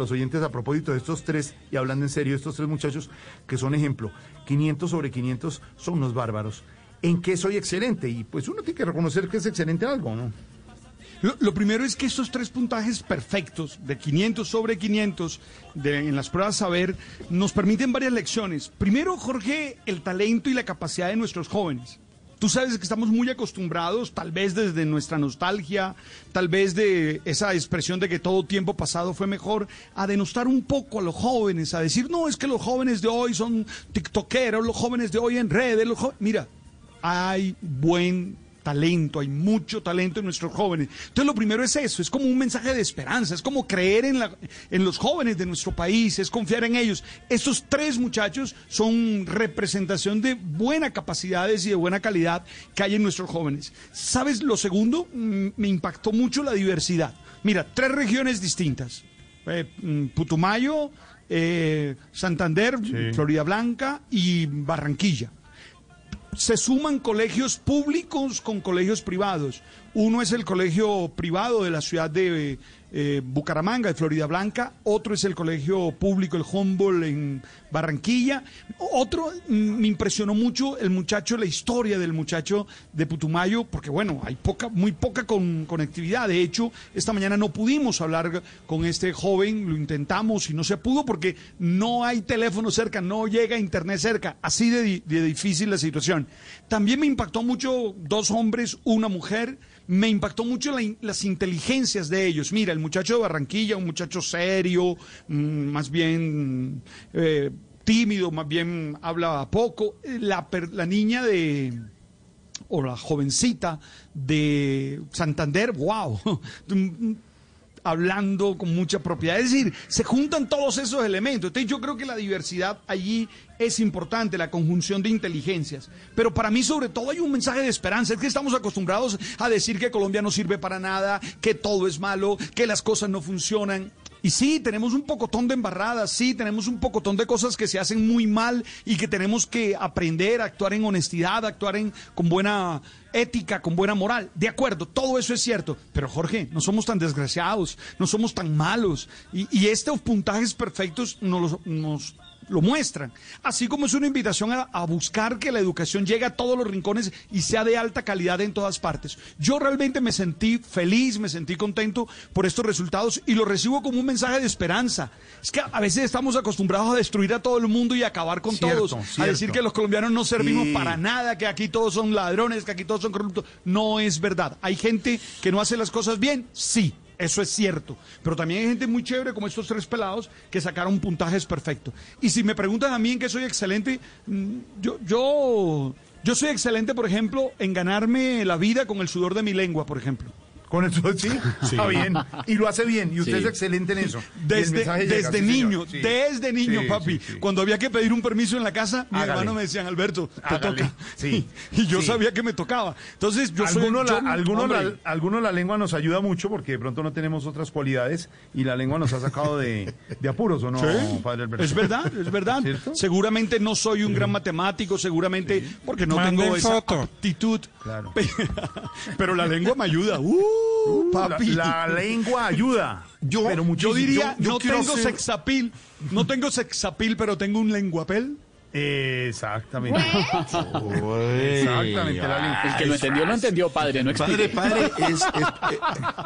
Los oyentes a propósito de estos tres, y hablando en serio, estos tres muchachos que son ejemplo, 500 sobre 500 son unos bárbaros. ¿En qué soy excelente? Y pues uno tiene que reconocer que es excelente en algo, ¿no? Lo, lo primero es que estos tres puntajes perfectos, de 500 sobre 500, de, en las pruebas saber, nos permiten varias lecciones. Primero, Jorge, el talento y la capacidad de nuestros jóvenes. Tú sabes que estamos muy acostumbrados, tal vez desde nuestra nostalgia, tal vez de esa expresión de que todo tiempo pasado fue mejor, a denostar un poco a los jóvenes, a decir, no, es que los jóvenes de hoy son tiktokeros, los jóvenes de hoy en redes, los jo-". Mira, hay buen talento, hay mucho talento en nuestros jóvenes. Entonces lo primero es eso, es como un mensaje de esperanza, es como creer en, la, en los jóvenes de nuestro país, es confiar en ellos. Estos tres muchachos son representación de buenas capacidades y de buena calidad que hay en nuestros jóvenes. ¿Sabes lo segundo? Mm, Me impactó mucho la diversidad. Mira, tres regiones distintas. Eh, mm, Putumayo, eh, Santander, Florida Blanca y Barranquilla se suman colegios públicos con colegios privados. Uno es el colegio privado de la ciudad de eh, Bucaramanga, de Florida Blanca. Otro es el colegio público, el Humboldt en Barranquilla. Otro, mm, me impresionó mucho el muchacho, la historia del muchacho de Putumayo, porque bueno, hay poca, muy poca con- conectividad. De hecho, esta mañana no pudimos hablar con este joven, lo intentamos y no se pudo porque no hay teléfono cerca, no llega internet cerca. Así de, di- de difícil la situación. También me impactó mucho dos hombres, una mujer. Me impactó mucho la in- las inteligencias de ellos. Mira, el muchacho de Barranquilla, un muchacho serio, mm, más bien eh, tímido, más bien habla poco. La, per- la niña de o la jovencita de Santander, wow, hablando con mucha propiedad. Es decir, se juntan todos esos elementos. Entonces yo creo que la diversidad allí es importante, la conjunción de inteligencias. Pero para mí sobre todo hay un mensaje de esperanza. Es que estamos acostumbrados a decir que Colombia no sirve para nada, que todo es malo, que las cosas no funcionan. Y sí, tenemos un pocotón de embarradas, sí, tenemos un pocotón de cosas que se hacen muy mal y que tenemos que aprender a actuar en honestidad, a actuar en, con buena ética, con buena moral. De acuerdo, todo eso es cierto. Pero Jorge, no somos tan desgraciados, no somos tan malos. Y, y estos puntajes perfectos nos, nos lo muestran. Así como es una invitación a, a buscar que la educación llegue a todos los rincones y sea de alta calidad en todas partes. Yo realmente me sentí feliz, me sentí contento por estos resultados y lo recibo como un mensaje de esperanza. Es que a veces estamos acostumbrados a destruir a todo el mundo y acabar con Cierto, todos, a decir que los colombianos no servimos Sí. para nada, que aquí todos son ladrones, que aquí todos son corruptos. No es verdad. Hay gente que no hace las cosas bien, sí. Eso es cierto. Pero también hay gente muy chévere como estos tres pelados que sacaron puntajes perfectos. Y si me preguntan a mí en qué soy excelente, mm, yo, yo, yo soy excelente, por ejemplo, en ganarme la vida con el sudor de mi lengua, por ejemplo. Con eso sí, está bien. Y lo hace bien. Y usted Sí. es excelente en eso. Desde, llega, desde sí, niño, Sí. desde niño, Sí, papi. sí, sí. Cuando había que pedir un permiso en la casa, mi Hágale. hermano me decían, Alberto, te Hágale. toca. Sí, Y yo sí. sabía que me tocaba. Entonces, yo soy. algunos, yo- la, la, algunos la lengua nos ayuda mucho porque de pronto no tenemos otras cualidades y la lengua nos ha sacado de, de apuros, ¿o no, Sí, padre Alberto? Es verdad, es verdad. ¿Cierto? Seguramente no soy un gran matemático, seguramente porque no tengo esa foto. aptitud. Claro. Pero la lengua me ayuda. Uh, La, papi. la lengua ayuda. Yo- pero Yo diría, yo no tengo ser- sexapil, no tengo sexapil, pero tengo un lenguapel. Exactamente. Exactamente. La. El que lo entendió, lo entendió, padre. No Padre, padre, es, es- eh,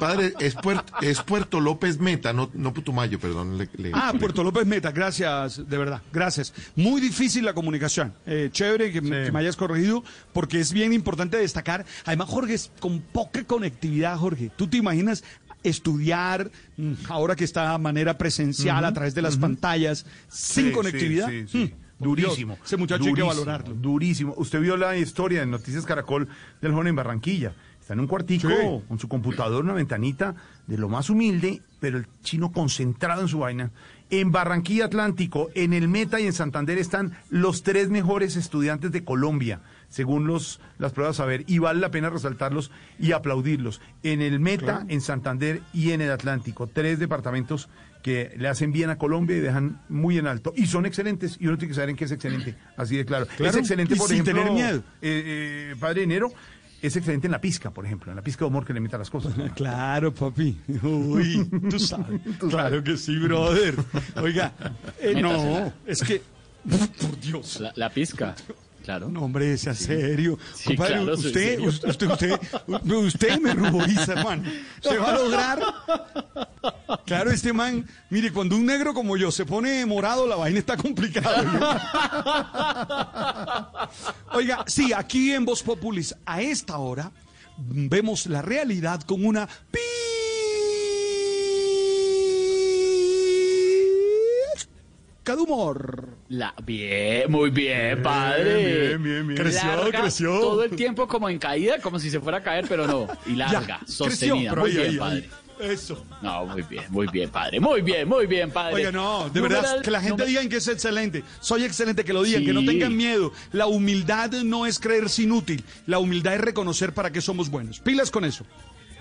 padre, es Puerto, es Puerto López Meta, no, no Putumayo, perdón. le- le- Ah, le- Puerto López Meta, gracias, de verdad, gracias. Muy difícil la comunicación. Eh, chévere que, me- Sí. que me hayas corregido, porque es bien importante destacar. Además, Jorge, es con poca conectividad, Jorge. ¿Tú te imaginas estudiar mm, ahora que está de manera presencial a través de las pantallas, sin Sí, conectividad? sí, sí, sí. Mm, Durísimo. Dios, ese muchacho hay que durísimo, valorarlo. Durísimo. Usted vio la historia en Noticias Caracol del joven en Barranquilla. Está en un cuartico Sí. con su computador, una ventanita de lo más humilde, pero el chino concentrado en su vaina. En Barranquilla Atlántico, en el Meta y en Santander están los tres mejores estudiantes de Colombia, según los, las pruebas saber, y vale la pena resaltarlos y aplaudirlos. En el Meta, en Santander y en el Atlántico, tres departamentos que le hacen bien a Colombia y dejan muy en alto. Y son excelentes, y uno tiene que saber en qué es excelente, así de claro. Claro, Es excelente, por sin ejemplo, tener miedo. eh, eh, Padre Enero, es excelente en la pizca, por ejemplo, en la pizca de humor que le mete a las cosas. ¿no? Claro, papi. Uy, tú sabes. claro que sí, brother. Oiga, eh, no, es que, por Dios. La, la pizca. Claro. No, hombre, sea serio. Sí, Compadre, claro, usted, serio. usted, usted, usted, usted me ruboriza, hermano. Se va a lograr. Claro, este man, mire, cuando un negro como yo se pone morado, la vaina está complicada. Oiga, sí, aquí en Voz Populis, a esta hora, vemos la realidad con una pizca de humor. La, bien, muy bien, padre. bien, bien, bien. Creció, Larga creció. Todo el tiempo como en caída, como si se fuera a caer, pero no. Y larga, Ya, sostenida. creció, Muy ahí, bien, ahí, padre. ahí. Eso. No, muy bien, muy bien, padre. Muy bien, muy bien, padre. Oiga, no, de verdad, que la gente numer- diga que es excelente. Soy excelente, que lo digan, Sí. que no tengan miedo. La humildad no es creerse inútil. La humildad es reconocer para qué somos buenos. Pilas con eso.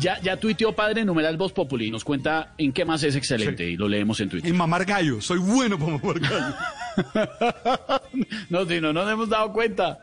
Ya, ya tuiteó padre numeral Voz Populi. Nos cuenta en qué más es excelente y lo leemos en Twitter. En mamar gallo. Soy bueno para mamar gallo. no, si no nos hemos dado cuenta.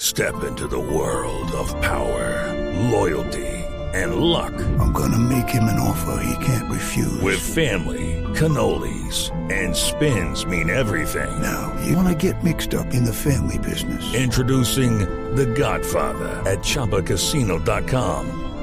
Step into the world of power, loyalty, and luck. I'm gonna make him an offer he can't refuse. With family, cannolis, and spins mean everything. now, you wanna get mixed up in the family business. Introducing The Godfather at ChumbaCasino.com.